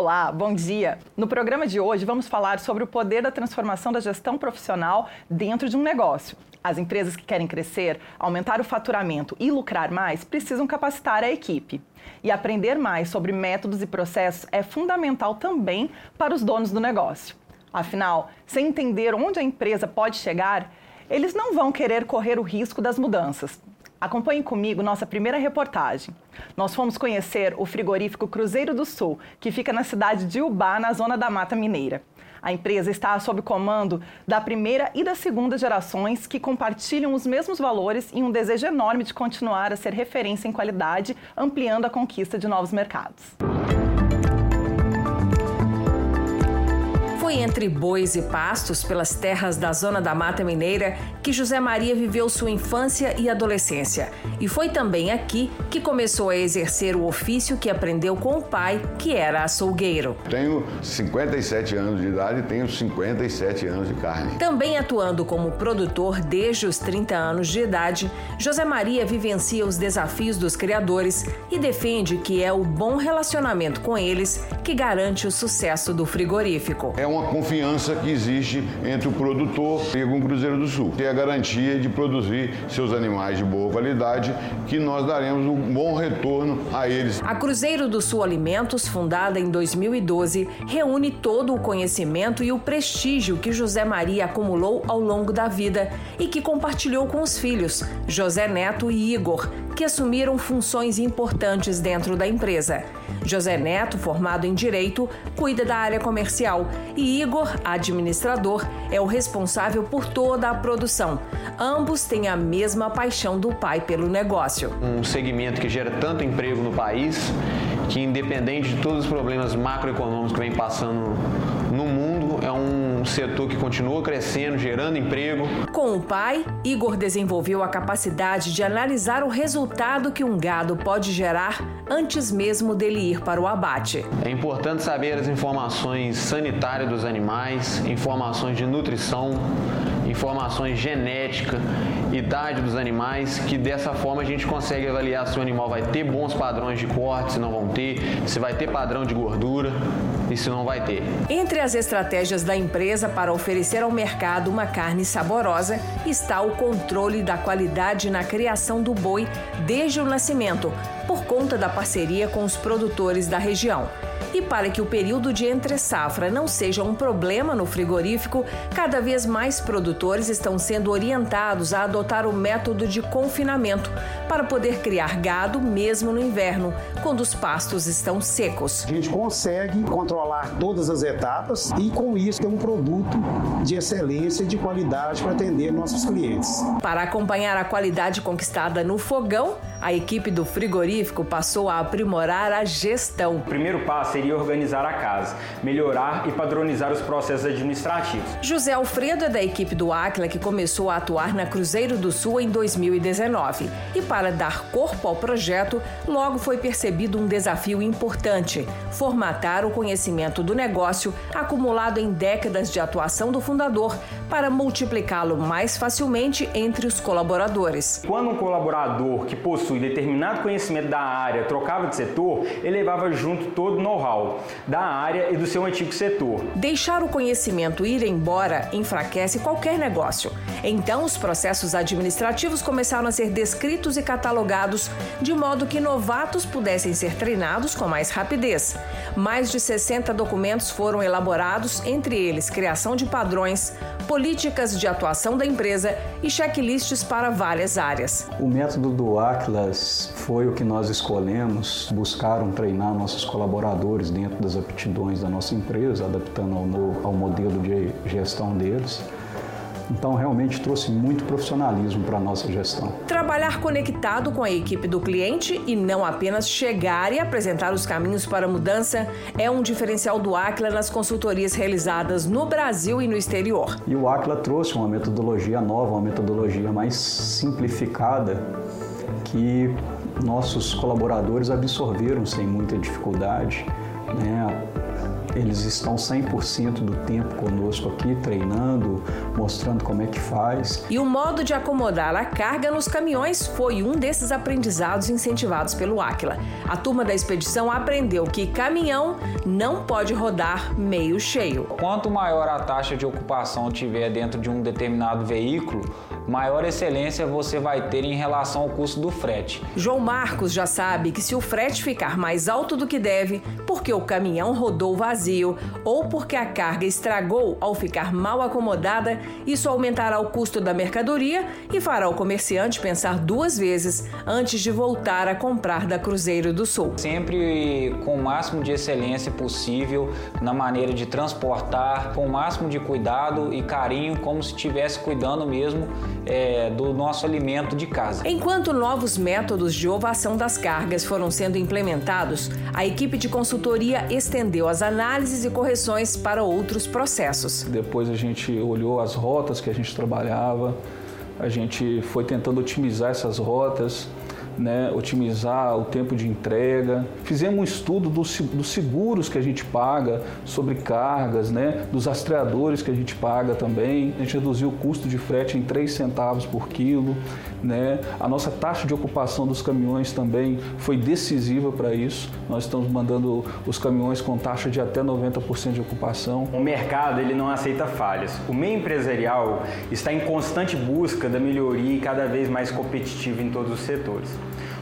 Olá, bom dia! No programa de hoje vamos falar sobre o poder da transformação da gestão profissional dentro de um negócio. As empresas que querem crescer, aumentar o faturamento e lucrar mais precisam capacitar a equipe. E aprender mais sobre métodos e processos é fundamental também para os donos do negócio. Afinal, sem entender onde a empresa pode chegar, eles não vão querer correr o risco das mudanças. Acompanhe comigo nossa primeira reportagem. Nós fomos conhecer o frigorífico Cruzeiro do Sul, que fica na cidade de Ubá, na zona da Mata Mineira. A empresa está sob comando da primeira e da segunda gerações que compartilham os mesmos valores e um desejo enorme de continuar a ser referência em qualidade, ampliando a conquista de novos mercados. Foi entre bois e pastos pelas terras da Zona da Mata Mineira que José Maria viveu sua infância e adolescência. E foi também aqui que começou a exercer o ofício que aprendeu com o pai, que era açougueiro. Tenho 57 anos de idade e tenho 57 anos de carne. Também atuando como produtor desde os 30 anos de idade, José Maria vivencia os desafios dos criadores e defende que é o bom relacionamento com eles que garante o sucesso do frigorífico. É uma confiança que existe entre o produtor e o Cruzeiro do Sul. Tem a garantia de produzir seus animais de boa qualidade, que nós daremos um bom retorno a eles. A Cruzeiro do Sul Alimentos, fundada em 2012, reúne todo o conhecimento e o prestígio que José Maria acumulou ao longo da vida e que compartilhou com os filhos, José Neto e Igor, que assumiram funções importantes dentro da empresa. José Neto, formado em Direito, cuida da área comercial e Igor, administrador, é o responsável por toda a produção. Ambos têm a mesma paixão do pai pelo negócio. Um segmento que gera tanto emprego no país que, independente de todos os problemas macroeconômicos que vem passando no mundo, é um setor que continua crescendo, gerando emprego. Com o pai, Igor desenvolveu a capacidade de analisar o resultado que um gado pode gerar antes mesmo dele ir para o abate. É importante saber as informações sanitárias dos animais, informações de nutrição, informações genética, idade dos animais, que dessa forma a gente consegue avaliar se o animal vai ter bons padrões de corte, se não vão ter, se vai ter padrão de gordura se não vai ter. Entre as estratégias da empresa para oferecer ao mercado uma carne saborosa está o controle da qualidade na criação do boi desde o nascimento, por conta da parceria com os produtores da região. E para que o período de entre-safra não seja um problema no frigorífico, cada vez mais produtores estão sendo orientados a adotar o método de confinamento para poder criar gado mesmo no inverno, quando os pastos estão secos. A gente consegue controlar todas as etapas e, com isso, ter um produto de excelência e de qualidade para atender nossos clientes. Para acompanhar a qualidade conquistada no fogão, a equipe do frigorífico passou a aprimorar a gestão. O primeiro passo seria organizar a casa, melhorar e padronizar os processos administrativos. José Alfredo é da equipe do Aquila que começou a atuar na Cruzeiro do Sul em 2019. E para dar corpo ao projeto, logo foi percebido um desafio importante: formatar o conhecimento do negócio acumulado em décadas de atuação do fundador para multiplicá-lo mais facilmente entre os colaboradores. Quando um colaborador que possui determinado conhecimento da área trocava de setor, ele levava junto todo o know-how da área e do seu antigo setor. Deixar o conhecimento ir embora enfraquece qualquer negócio. Então, os processos administrativos começaram a ser descritos e catalogados de modo que novatos pudessem ser treinados com mais rapidez. Mais de 60 documentos foram elaborados, entre eles criação de padrões, políticas de atuação da empresa e checklists para várias áreas. O método do Atlas foi o que nós escolhemos, buscaram treinar nossos colaboradores dentro das aptidões da nossa empresa, adaptando ao, no, ao modelo de gestão deles. Então, realmente trouxe muito profissionalismo para a nossa gestão. Trabalhar conectado com a equipe do cliente e não apenas chegar e apresentar os caminhos para a mudança é um diferencial do Aquila nas consultorias realizadas no Brasil e no exterior. E o Aquila trouxe uma metodologia nova, uma metodologia mais simplificada que nossos colaboradores absorveram sem muita dificuldade. Né? Eles estão 100% do tempo conosco aqui, treinando, mostrando como é que faz. E o modo de acomodar a carga nos caminhões foi um desses aprendizados incentivados pelo Aquila. A turma da expedição aprendeu que caminhão não pode rodar meio cheio. Quanto maior a taxa de ocupação tiver dentro de um determinado veículo, maior excelência você vai ter em relação ao custo do frete. João Marcos já sabe que se o frete ficar mais alto do que deve, porque o caminhão rodou vazio ou porque a carga estragou ao ficar mal acomodada, isso aumentará o custo da mercadoria e fará o comerciante pensar duas vezes antes de voltar a comprar da Cruzeiro do Sul. Sempre com o máximo de excelência possível na maneira de transportar, com o máximo de cuidado e carinho, como se estivesse cuidando mesmo é, do nosso alimento de casa. Enquanto novos métodos de ovação das cargas foram sendo implementados, a equipe de consultoria estendeu as análises e correções para outros processos. Depois a gente olhou as rotas que a gente trabalhava, a gente foi tentando otimizar essas rotas né, otimizar o tempo de entrega. Fizemos um estudo dos, dos seguros que a gente paga sobre cargas, né, dos rastreadores que a gente paga também. A gente reduziu o custo de frete em 3 centavos por quilo. Né? A nossa taxa de ocupação dos caminhões também foi decisiva para isso. Nós estamos mandando os caminhões com taxa de até 90% de ocupação. O mercado ele não aceita falhas. O meio empresarial está em constante busca da melhoria e cada vez mais competitivo em todos os setores.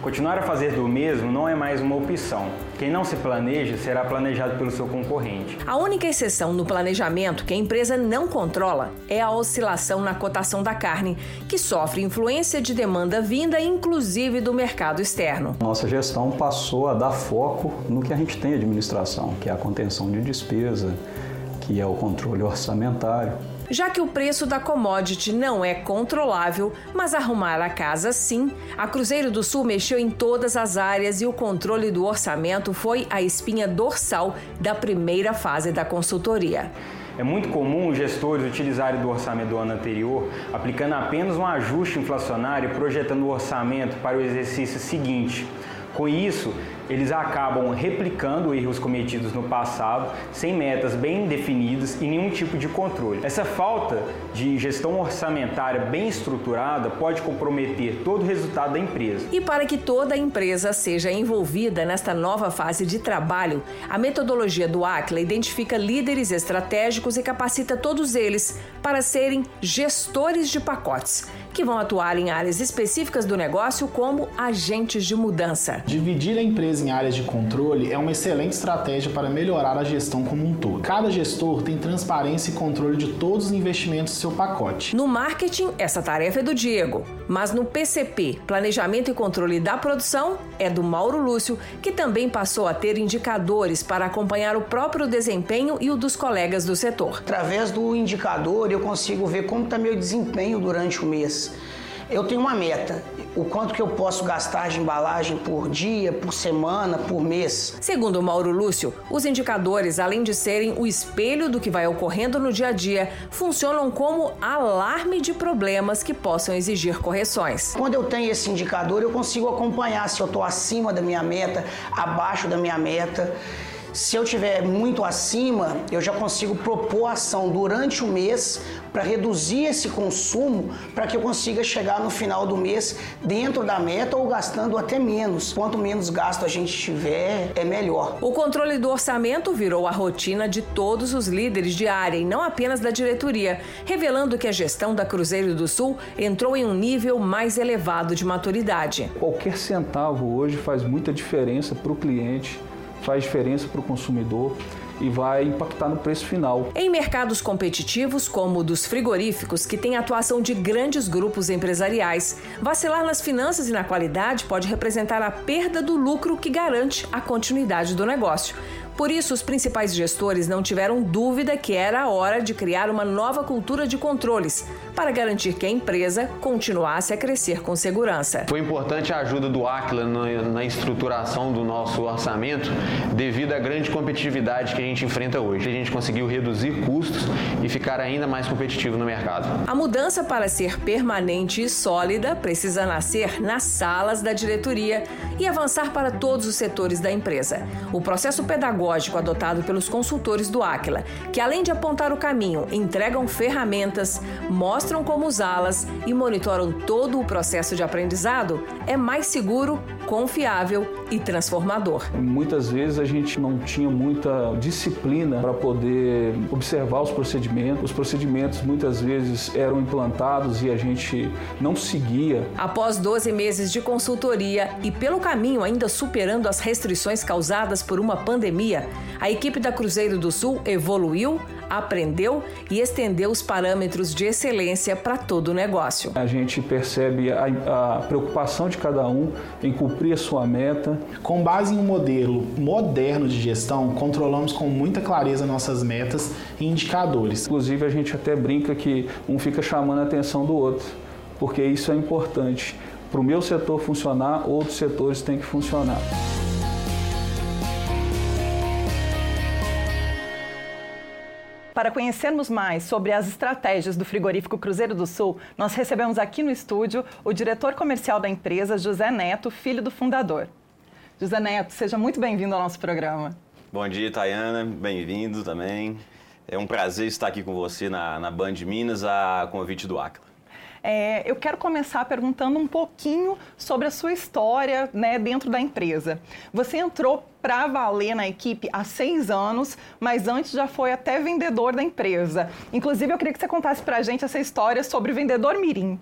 Continuar a fazer do mesmo não é mais uma opção. Quem não se planeja será planejado pelo seu concorrente. A única exceção no planejamento que a empresa não controla é a oscilação na cotação da carne, que sofre influência de demanda vinda inclusive do mercado externo. Nossa gestão passou a dar foco no que a gente tem administração, que é a contenção de despesa, que é o controle orçamentário já que o preço da commodity não é controlável, mas arrumar a casa sim, a Cruzeiro do Sul mexeu em todas as áreas e o controle do orçamento foi a espinha dorsal da primeira fase da consultoria. É muito comum os gestores utilizarem do orçamento do ano anterior, aplicando apenas um ajuste inflacionário e projetando o orçamento para o exercício seguinte. Com isso, eles acabam replicando erros cometidos no passado, sem metas bem definidas e nenhum tipo de controle. Essa falta de gestão orçamentária bem estruturada pode comprometer todo o resultado da empresa. E para que toda a empresa seja envolvida nesta nova fase de trabalho, a metodologia do ACLA identifica líderes estratégicos e capacita todos eles para serem gestores de pacotes, que vão atuar em áreas específicas do negócio como agentes de mudança. Dividir a empresa em áreas de controle é uma excelente estratégia para melhorar a gestão como um todo. Cada gestor tem transparência e controle de todos os investimentos do seu pacote. No marketing, essa tarefa é do Diego, mas no PCP, Planejamento e Controle da Produção, é do Mauro Lúcio, que também passou a ter indicadores para acompanhar o próprio desempenho e o dos colegas do setor. Através do indicador, eu consigo ver como está meu desempenho durante o mês. Eu tenho uma meta, o quanto que eu posso gastar de embalagem por dia, por semana, por mês. Segundo Mauro Lúcio, os indicadores, além de serem o espelho do que vai ocorrendo no dia a dia, funcionam como alarme de problemas que possam exigir correções. Quando eu tenho esse indicador, eu consigo acompanhar se eu estou acima da minha meta, abaixo da minha meta. Se eu tiver muito acima, eu já consigo propor ação durante o mês para reduzir esse consumo para que eu consiga chegar no final do mês dentro da meta ou gastando até menos. Quanto menos gasto a gente tiver, é melhor. O controle do orçamento virou a rotina de todos os líderes de área e não apenas da diretoria, revelando que a gestão da Cruzeiro do Sul entrou em um nível mais elevado de maturidade. Qualquer centavo hoje faz muita diferença para o cliente faz diferença para o consumidor e vai impactar no preço final. Em mercados competitivos, como o dos frigoríficos, que tem atuação de grandes grupos empresariais, vacilar nas finanças e na qualidade pode representar a perda do lucro que garante a continuidade do negócio. Por isso, os principais gestores não tiveram dúvida que era a hora de criar uma nova cultura de controles para garantir que a empresa continuasse a crescer com segurança. Foi importante a ajuda do Aquila na estruturação do nosso orçamento devido à grande competitividade que a gente enfrenta hoje. A gente conseguiu reduzir custos e ficar ainda mais competitivo no mercado. A mudança para ser permanente e sólida precisa nascer nas salas da diretoria e avançar para todos os setores da empresa. O processo pedagógico pedagógico adotado pelos consultores do Aquila, que além de apontar o caminho, entregam ferramentas, mostram como usá-las e monitoram todo o processo de aprendizado, é mais seguro, confiável e transformador. Muitas vezes a gente não tinha muita disciplina para poder observar os procedimentos. Os procedimentos muitas vezes eram implantados e a gente não seguia. Após 12 meses de consultoria e pelo caminho ainda superando as restrições causadas por uma pandemia, a equipe da Cruzeiro do Sul evoluiu, aprendeu e estendeu os parâmetros de excelência para todo o negócio. A gente percebe a, a preocupação de cada um em cumprir a sua meta. Com base em um modelo moderno de gestão, controlamos com muita clareza nossas metas e indicadores. Inclusive, a gente até brinca que um fica chamando a atenção do outro, porque isso é importante. Para o meu setor funcionar, outros setores têm que funcionar. Para conhecermos mais sobre as estratégias do frigorífico Cruzeiro do Sul, nós recebemos aqui no estúdio o diretor comercial da empresa, José Neto, filho do fundador. José Neto, seja muito bem-vindo ao nosso programa. Bom dia, Tayana. Bem-vindo também. É um prazer estar aqui com você na, na Band Minas, a convite do Acla. É, eu quero começar perguntando um pouquinho sobre a sua história né, dentro da empresa. Você entrou para valer na equipe há seis anos, mas antes já foi até vendedor da empresa. Inclusive, eu queria que você contasse para a gente essa história sobre vendedor Mirim.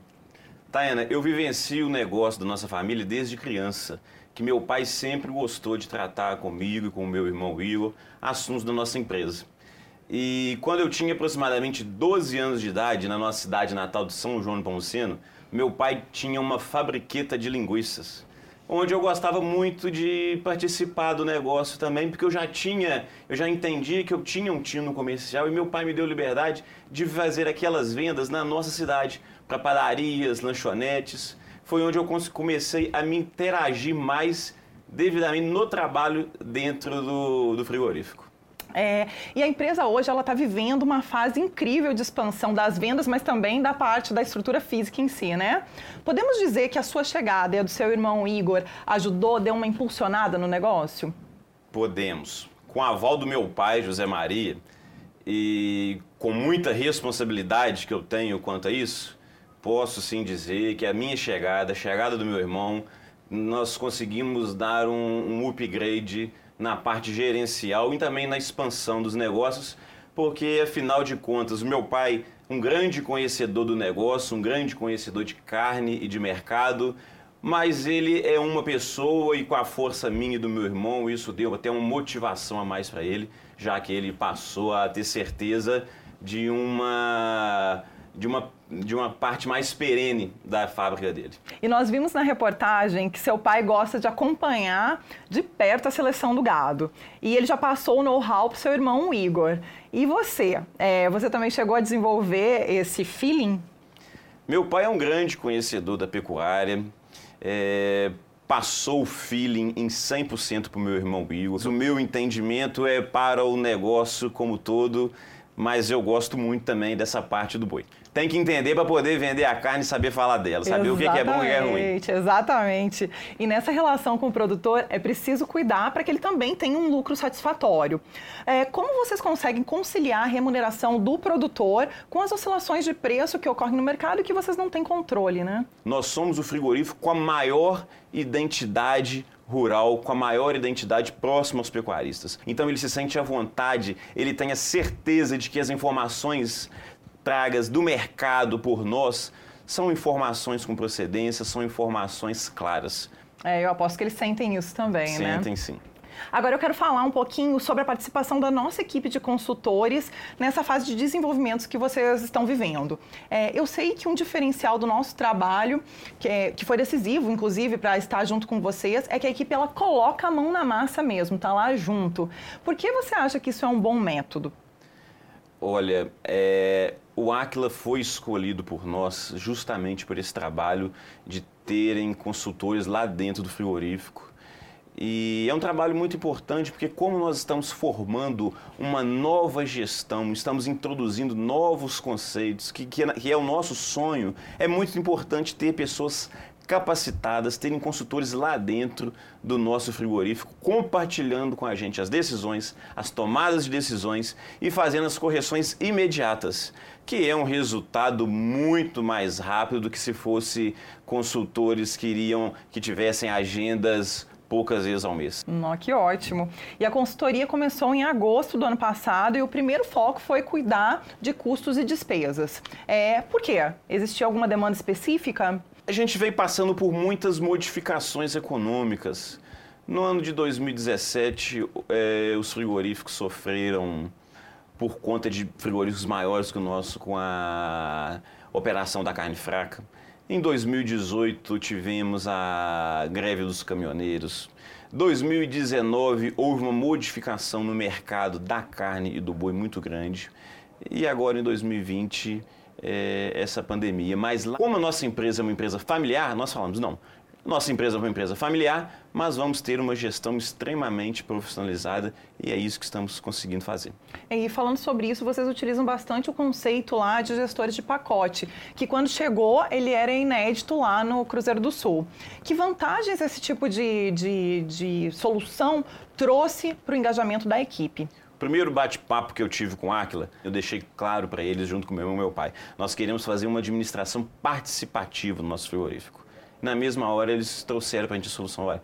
Tayana, eu vivencio o negócio da nossa família desde criança, que meu pai sempre gostou de tratar comigo e com o meu irmão Igor assuntos da nossa empresa. E quando eu tinha aproximadamente 12 anos de idade, na nossa cidade natal de São João do Pomuceno, meu pai tinha uma fabriqueta de linguiças, onde eu gostava muito de participar do negócio também, porque eu já tinha, eu já entendia que eu tinha um tino comercial e meu pai me deu liberdade de fazer aquelas vendas na nossa cidade, para padarias, lanchonetes. Foi onde eu comecei a me interagir mais devidamente no trabalho dentro do, do frigorífico. É, e a empresa hoje ela está vivendo uma fase incrível de expansão das vendas, mas também da parte da estrutura física em si, né? Podemos dizer que a sua chegada e a do seu irmão Igor ajudou, deu uma impulsionada no negócio? Podemos. Com a aval do meu pai, José Maria, e com muita responsabilidade que eu tenho quanto a isso, posso sim dizer que a minha chegada, a chegada do meu irmão, nós conseguimos dar um, um upgrade na parte gerencial e também na expansão dos negócios, porque afinal de contas, meu pai, um grande conhecedor do negócio, um grande conhecedor de carne e de mercado, mas ele é uma pessoa e com a força minha e do meu irmão, isso deu até uma motivação a mais para ele, já que ele passou a ter certeza de uma de uma, de uma parte mais perene da fábrica dele. E nós vimos na reportagem que seu pai gosta de acompanhar de perto a seleção do gado. E ele já passou o know-how para seu irmão Igor. E você? É, você também chegou a desenvolver esse feeling? Meu pai é um grande conhecedor da pecuária. É, passou o feeling em 100% para o meu irmão Igor. O meu entendimento é para o negócio como todo mas eu gosto muito também dessa parte do boi. Tem que entender para poder vender a carne e saber falar dela, saber exatamente, o que é bom e o que é ruim. Exatamente. E nessa relação com o produtor é preciso cuidar para que ele também tenha um lucro satisfatório. É, como vocês conseguem conciliar a remuneração do produtor com as oscilações de preço que ocorrem no mercado e que vocês não têm controle, né? Nós somos o frigorífico com a maior identidade rural com a maior identidade próxima aos pecuaristas. Então ele se sente à vontade, ele tem a certeza de que as informações tragas do mercado por nós são informações com procedência, são informações claras. É, eu aposto que eles sentem isso também, sentem, né? Sentem sim. Agora eu quero falar um pouquinho sobre a participação da nossa equipe de consultores nessa fase de desenvolvimento que vocês estão vivendo. É, eu sei que um diferencial do nosso trabalho, que, é, que foi decisivo, inclusive, para estar junto com vocês, é que a equipe ela coloca a mão na massa mesmo, tá lá junto. Por que você acha que isso é um bom método? Olha, é, o Aquila foi escolhido por nós justamente por esse trabalho de terem consultores lá dentro do frigorífico e é um trabalho muito importante porque, como nós estamos formando uma nova gestão, estamos introduzindo novos conceitos, que, que, é, que é o nosso sonho, é muito importante ter pessoas capacitadas, terem consultores lá dentro do nosso frigorífico, compartilhando com a gente as decisões, as tomadas de decisões e fazendo as correções imediatas, que é um resultado muito mais rápido do que se fosse consultores que iriam que tivessem agendas poucas vezes ao mês. Oh, que ótimo. E a consultoria começou em agosto do ano passado e o primeiro foco foi cuidar de custos e despesas. É, por quê? Existia alguma demanda específica? A gente veio passando por muitas modificações econômicas. No ano de 2017, é, os frigoríficos sofreram, por conta de frigoríficos maiores que o nosso, com a operação da carne fraca. Em 2018, tivemos a greve dos caminhoneiros. 2019, houve uma modificação no mercado da carne e do boi muito grande. E agora, em 2020, é, essa pandemia. Mas como a nossa empresa é uma empresa familiar, nós falamos, não, nossa empresa é uma empresa familiar, mas vamos ter uma gestão extremamente profissionalizada e é isso que estamos conseguindo fazer. E falando sobre isso, vocês utilizam bastante o conceito lá de gestores de pacote, que quando chegou ele era inédito lá no Cruzeiro do Sul. Que vantagens esse tipo de, de, de solução trouxe para o engajamento da equipe? primeiro bate-papo que eu tive com Aquila, eu deixei claro para eles, junto com meu irmão e meu pai, nós queremos fazer uma administração participativa no nosso frigorífico. Na mesma hora, eles trouxeram para a gente a solução. Olha,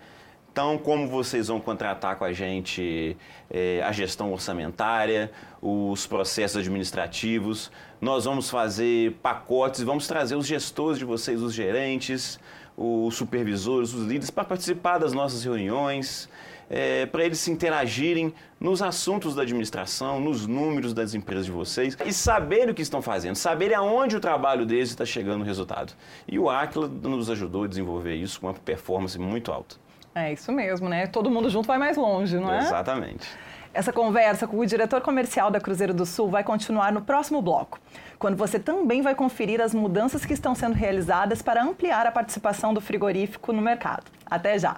então, como vocês vão contratar com a gente é, a gestão orçamentária, os processos administrativos, nós vamos fazer pacotes, vamos trazer os gestores de vocês, os gerentes, os supervisores, os líderes, para participar das nossas reuniões é, para eles se interagirem nos assuntos da administração, nos números das empresas de vocês e saberem o que estão fazendo, saberem aonde o trabalho deles está chegando no resultado. E o Aquila nos ajudou a desenvolver isso com uma performance muito alta. É isso mesmo, né? Todo mundo junto vai mais longe, não é? Exatamente. Essa conversa com o diretor comercial da Cruzeiro do Sul vai continuar no próximo bloco, quando você também vai conferir as mudanças que estão sendo realizadas para ampliar a participação do frigorífico no mercado. Até já!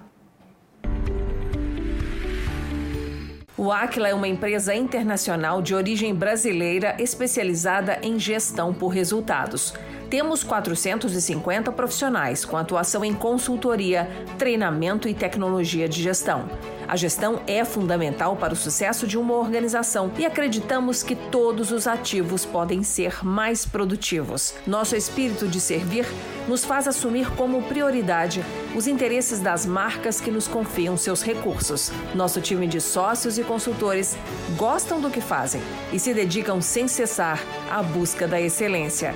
O Aquila é uma empresa internacional de origem brasileira especializada em gestão por resultados. Temos 450 profissionais com atuação em consultoria, treinamento e tecnologia de gestão. A gestão é fundamental para o sucesso de uma organização e acreditamos que todos os ativos podem ser mais produtivos. Nosso espírito de servir nos faz assumir como prioridade os interesses das marcas que nos confiam seus recursos. Nosso time de sócios e consultores gostam do que fazem e se dedicam sem cessar à busca da excelência.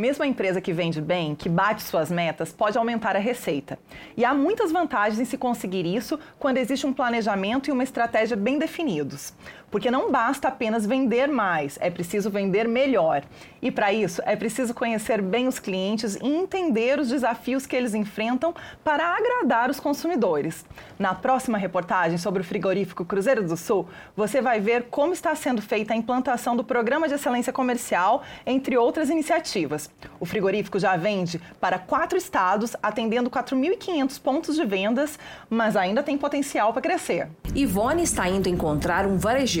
Mesmo a empresa que vende bem, que bate suas metas, pode aumentar a receita. E há muitas vantagens em se conseguir isso quando existe um planejamento e uma estratégia bem definidos. Porque não basta apenas vender mais, é preciso vender melhor. E para isso, é preciso conhecer bem os clientes e entender os desafios que eles enfrentam para agradar os consumidores. Na próxima reportagem sobre o frigorífico Cruzeiro do Sul, você vai ver como está sendo feita a implantação do Programa de Excelência Comercial, entre outras iniciativas. O frigorífico já vende para quatro estados, atendendo 4.500 pontos de vendas, mas ainda tem potencial para crescer. Ivone está indo encontrar um varejista.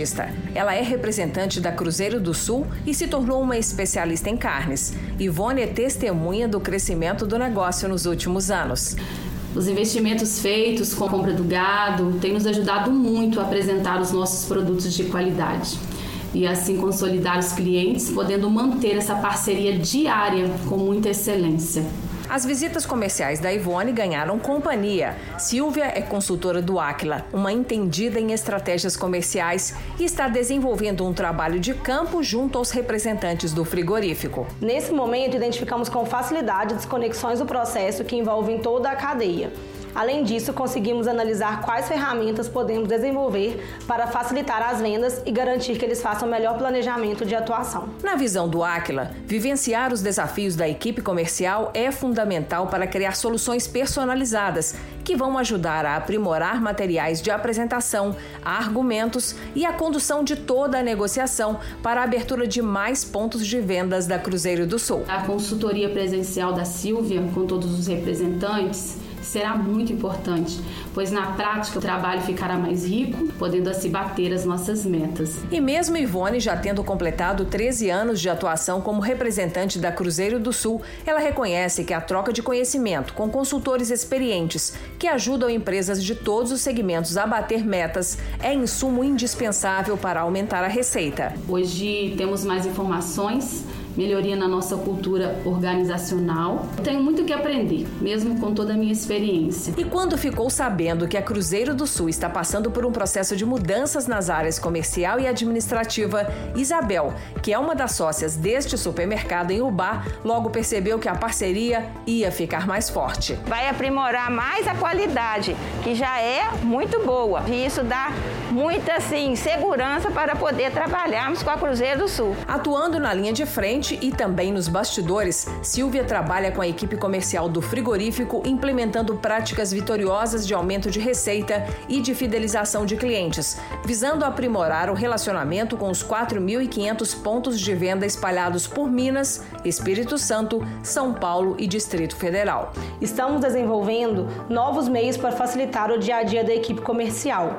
Ela é representante da Cruzeiro do Sul e se tornou uma especialista em carnes. Ivone é testemunha do crescimento do negócio nos últimos anos. Os investimentos feitos com a compra do gado têm nos ajudado muito a apresentar os nossos produtos de qualidade e assim consolidar os clientes, podendo manter essa parceria diária com muita excelência. As visitas comerciais da Ivone ganharam companhia. Silvia é consultora do Aquila, uma entendida em estratégias comerciais e está desenvolvendo um trabalho de campo junto aos representantes do frigorífico. Nesse momento, identificamos com facilidade desconexões do processo que envolvem toda a cadeia Além disso, conseguimos analisar quais ferramentas podemos desenvolver para facilitar as vendas e garantir que eles façam o melhor planejamento de atuação. Na visão do Aquila, vivenciar os desafios da equipe comercial é fundamental para criar soluções personalizadas que vão ajudar a aprimorar materiais de apresentação, argumentos e a condução de toda a negociação para a abertura de mais pontos de vendas da Cruzeiro do Sul. A consultoria presencial da Silvia, com todos os representantes, será muito importante, pois na prática o trabalho ficará mais rico, podendo assim bater as nossas metas. E mesmo Ivone já tendo completado 13 anos de atuação como representante da Cruzeiro do Sul, ela reconhece que a troca de conhecimento com consultores experientes que ajudam empresas de todos os segmentos a bater metas é insumo indispensável para aumentar a receita. Hoje temos mais informações melhoria na nossa cultura organizacional. Tenho muito que aprender, mesmo com toda a minha experiência. E quando ficou sabendo que a Cruzeiro do Sul está passando por um processo de mudanças nas áreas comercial e administrativa, Isabel, que é uma das sócias deste supermercado em Ubá, logo percebeu que a parceria ia ficar mais forte. Vai aprimorar mais a qualidade, que já é muito boa. E isso dá muita assim, segurança para poder trabalharmos com a Cruzeiro do Sul. Atuando na linha de frente, frente e também nos bastidores, Silvia trabalha com a equipe comercial do frigorífico implementando práticas vitoriosas de aumento de receita e de fidelização de clientes, visando aprimorar o relacionamento com os 4.500 pontos de venda espalhados por Minas, Espírito Santo, São Paulo e Distrito Federal. Estamos desenvolvendo novos meios para facilitar o dia a dia da equipe comercial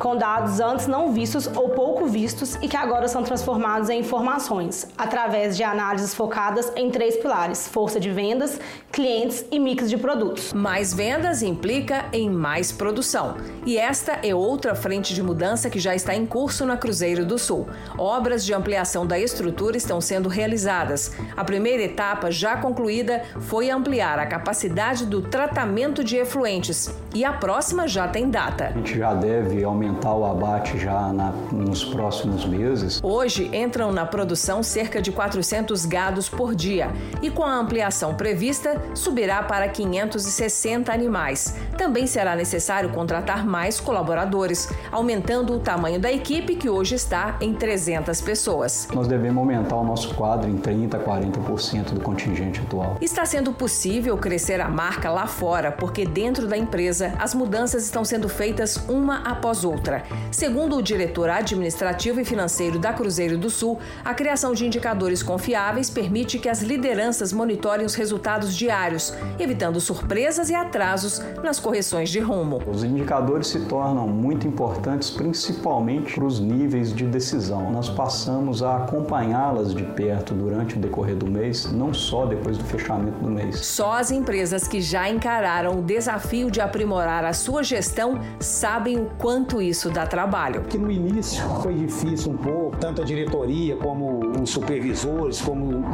com dados antes não vistos ou pouco vistos e que agora são transformados em informações, através de análises focadas em três pilares: força de vendas, clientes e mix de produtos. Mais vendas implica em mais produção. E esta é outra frente de mudança que já está em curso na Cruzeiro do Sul. Obras de ampliação da estrutura estão sendo realizadas. A primeira etapa, já concluída, foi ampliar a capacidade do tratamento de efluentes. E a próxima já tem data. A gente já deve aumentar o abate já na, nos próximos meses. Hoje entram na produção cerca de 400 gados por dia e com a ampliação prevista subirá para 560 animais. Também será necessário contratar mais colaboradores, aumentando o tamanho da equipe que hoje está em 300 pessoas. Nós devemos aumentar o nosso quadro em 30 a 40% do contingente atual. Está sendo possível crescer a marca lá fora porque dentro da empresa as mudanças estão sendo feitas uma após outra. Segundo o diretor administrativo e financeiro da Cruzeiro do Sul, a criação de indicadores confiáveis permite que as lideranças monitorem os resultados diários, evitando surpresas e atrasos nas correções de rumo. Os indicadores se tornam muito importantes, principalmente para os níveis de decisão. Nós passamos a acompanhá-las de perto durante o decorrer do mês, não só depois do fechamento do mês. Só as empresas que já encararam o desafio de aprimorar a sua gestão sabem o quanto isso isso dá trabalho. Que no início foi difícil um pouco, tanto a diretoria como os supervisores, como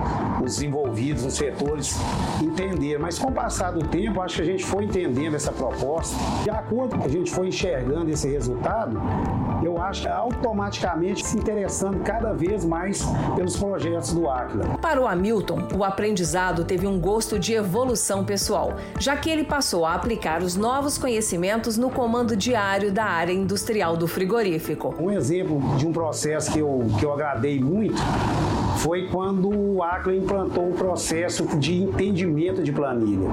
os envolvidos nos setores entender, mas com o passar do tempo, acho que a gente foi entendendo essa proposta. De acordo com a gente foi enxergando esse resultado, eu acho que automaticamente se interessando cada vez mais pelos projetos do Aquila. Para o Hamilton, o aprendizado teve um gosto de evolução pessoal, já que ele passou a aplicar os novos conhecimentos no comando diário da área industrial industrial do frigorífico. Um exemplo de um processo que eu, que eu agradei muito foi quando o Acla implantou um processo de entendimento de planilha.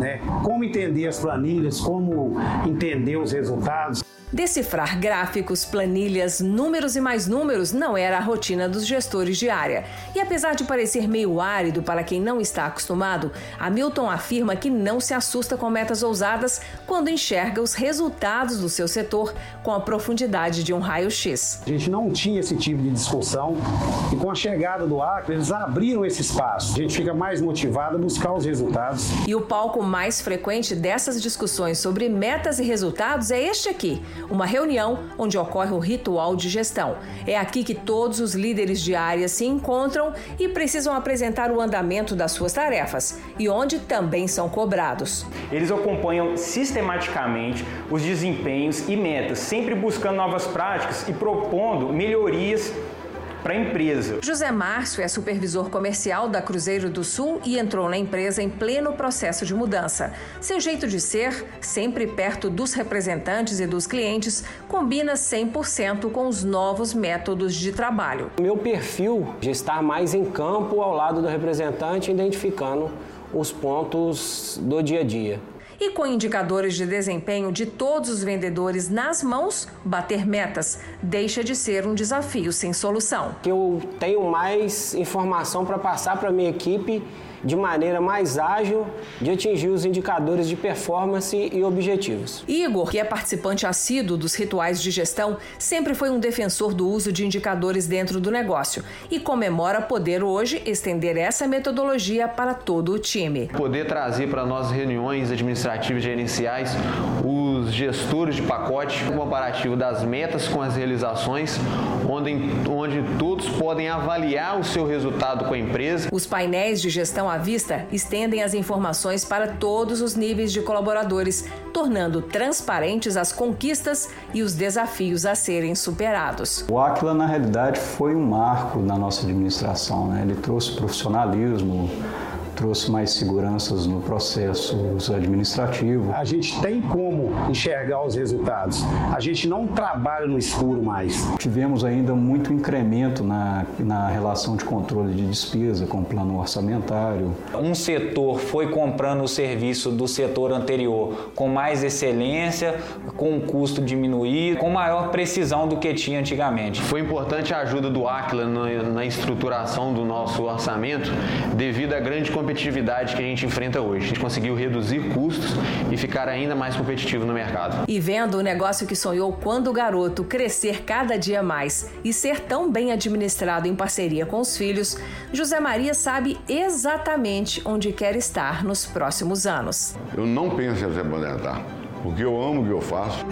Né? Como entender as planilhas, como entender os resultados. Decifrar gráficos, planilhas, números e mais números não era a rotina dos gestores de área. E apesar de parecer meio árido para quem não está acostumado, Hamilton afirma que não se assusta com metas ousadas quando enxerga os resultados do seu setor com a profundidade de um raio-x. A gente não tinha esse tipo de discussão e com a chegada do Acre, eles abriram esse espaço. A gente fica mais motivado a buscar os resultados. E o palco mais frequente dessas discussões sobre metas e resultados é este aqui uma reunião onde ocorre o ritual de gestão. É aqui que todos os líderes de área se encontram e precisam apresentar o andamento das suas tarefas e onde também são cobrados. Eles acompanham sistematicamente os desempenhos e metas, sempre buscando novas práticas e propondo melhorias para a empresa. José Márcio é supervisor comercial da Cruzeiro do Sul e entrou na empresa em pleno processo de mudança. Seu jeito de ser, sempre perto dos representantes e dos clientes, combina 100% com os novos métodos de trabalho. Meu perfil de estar mais em campo ao lado do representante, identificando os pontos do dia a dia. E com indicadores de desempenho de todos os vendedores nas mãos, bater metas deixa de ser um desafio sem solução. Eu tenho mais informação para passar para minha equipe de maneira mais ágil de atingir os indicadores de performance e objetivos. Igor, que é participante assíduo dos rituais de gestão, sempre foi um defensor do uso de indicadores dentro do negócio e comemora poder hoje estender essa metodologia para todo o time. Poder trazer para nossas reuniões administrativas gerenciais os gestores de pacote, um comparativo das metas com as realizações, onde, onde todos podem avaliar o seu resultado com a empresa. Os painéis de gestão à vista estendem as informações para todos os níveis de colaboradores, tornando transparentes as conquistas e os desafios a serem superados. O Aquila, na realidade, foi um marco na nossa administração. Né? Ele trouxe profissionalismo, trouxe mais seguranças no processo administrativo. A gente tem como enxergar os resultados. A gente não trabalha no escuro mais. Tivemos ainda muito incremento na, na relação de controle de despesa com o plano orçamentário. Um setor foi comprando o serviço do setor anterior com mais excelência, com um custo diminuído, com maior precisão do que tinha antigamente. Foi importante a ajuda do Aquila na, na estruturação do nosso orçamento devido à grande competitividade competitividade que a gente enfrenta hoje. A gente conseguiu reduzir custos e ficar ainda mais competitivo no mercado. E vendo o negócio que sonhou quando garoto crescer cada dia mais e ser tão bem administrado em parceria com os filhos, José Maria sabe exatamente onde quer estar nos próximos anos. Eu não penso em aposentar, porque eu amo o que eu faço.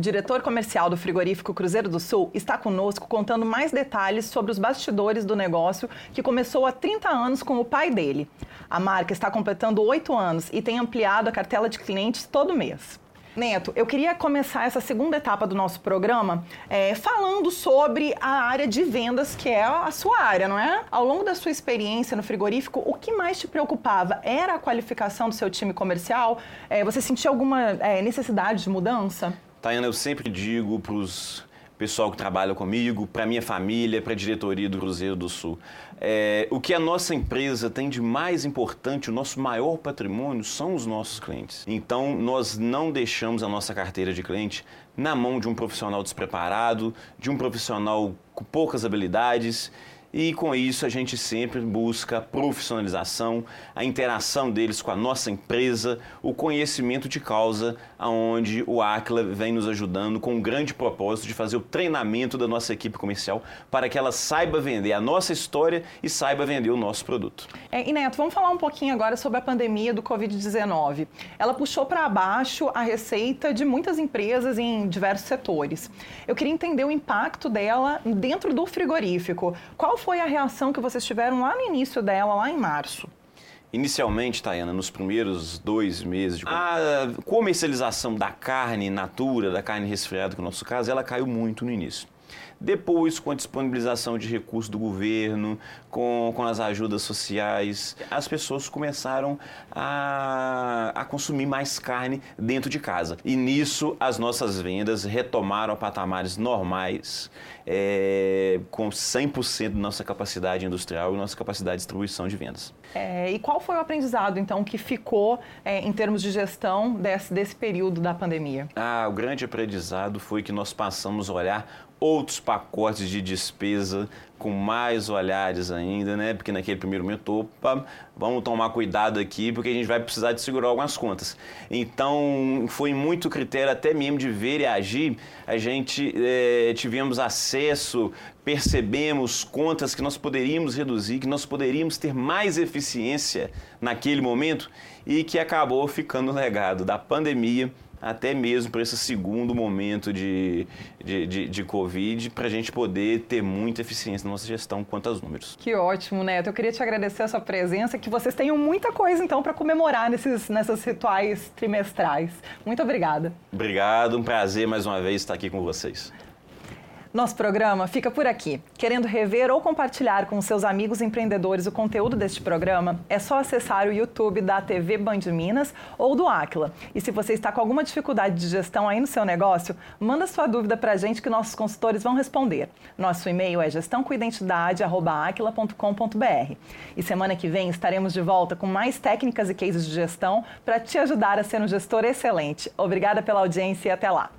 O diretor comercial do frigorífico Cruzeiro do Sul está conosco contando mais detalhes sobre os bastidores do negócio que começou há 30 anos com o pai dele. A marca está completando oito anos e tem ampliado a cartela de clientes todo mês. Neto, eu queria começar essa segunda etapa do nosso programa é, falando sobre a área de vendas, que é a sua área, não é? Ao longo da sua experiência no frigorífico, o que mais te preocupava? Era a qualificação do seu time comercial? É, você sentia alguma é, necessidade de mudança? Tayana, eu sempre digo para os pessoal que trabalha comigo, para minha família, para a diretoria do Cruzeiro do Sul. É, o que a nossa empresa tem de mais importante, o nosso maior patrimônio, são os nossos clientes. Então, nós não deixamos a nossa carteira de cliente na mão de um profissional despreparado, de um profissional com poucas habilidades e com isso a gente sempre busca a profissionalização, a interação deles com a nossa empresa, o conhecimento de causa, aonde o Aquila vem nos ajudando com um grande propósito de fazer o treinamento da nossa equipe comercial para que ela saiba vender a nossa história e saiba vender o nosso produto. É, e Neto, vamos falar um pouquinho agora sobre a pandemia do Covid-19. Ela puxou para baixo a receita de muitas empresas em diversos setores. Eu queria entender o impacto dela dentro do frigorífico. Qual foi a reação que vocês tiveram lá no início dela, lá em março? Inicialmente, Tayana, nos primeiros dois meses, de... a comercialização da carne natura, da carne resfriada, que é o nosso caso, ela caiu muito no início. Depois, com a disponibilização de recursos do governo, com, com as ajudas sociais, as pessoas começaram a, a consumir mais carne dentro de casa. E nisso, as nossas vendas retomaram a patamares normais, é, com 100% da nossa capacidade industrial e nossa capacidade de distribuição de vendas. É, e qual foi o aprendizado, então, que ficou é, em termos de gestão desse, desse período da pandemia? Ah, o grande aprendizado foi que nós passamos a olhar outros pacotes de despesa com mais olhares ainda, né? Porque naquele primeiro momento, opa, vamos tomar cuidado aqui, porque a gente vai precisar de segurar algumas contas. Então, foi muito critério até mesmo de ver e agir. A gente é, tivemos acesso, percebemos contas que nós poderíamos reduzir, que nós poderíamos ter mais eficiência naquele momento e que acabou ficando legado da pandemia até mesmo para esse segundo momento de, de, de, de Covid, para a gente poder ter muita eficiência na nossa gestão quanto aos números. Que ótimo, Neto. Eu queria te agradecer a sua presença, que vocês tenham muita coisa então para comemorar nesses, nessas rituais trimestrais. Muito obrigada. Obrigado, um prazer mais uma vez estar aqui com vocês. Nosso programa fica por aqui. Querendo rever ou compartilhar com seus amigos empreendedores o conteúdo deste programa, é só acessar o YouTube da TV Band Minas ou do Aquila. E se você está com alguma dificuldade de gestão aí no seu negócio, manda sua dúvida para a gente que nossos consultores vão responder. Nosso e-mail é gestãocoidentidade@aquila.com.br. E semana que vem estaremos de volta com mais técnicas e cases de gestão para te ajudar a ser um gestor excelente. Obrigada pela audiência e até lá.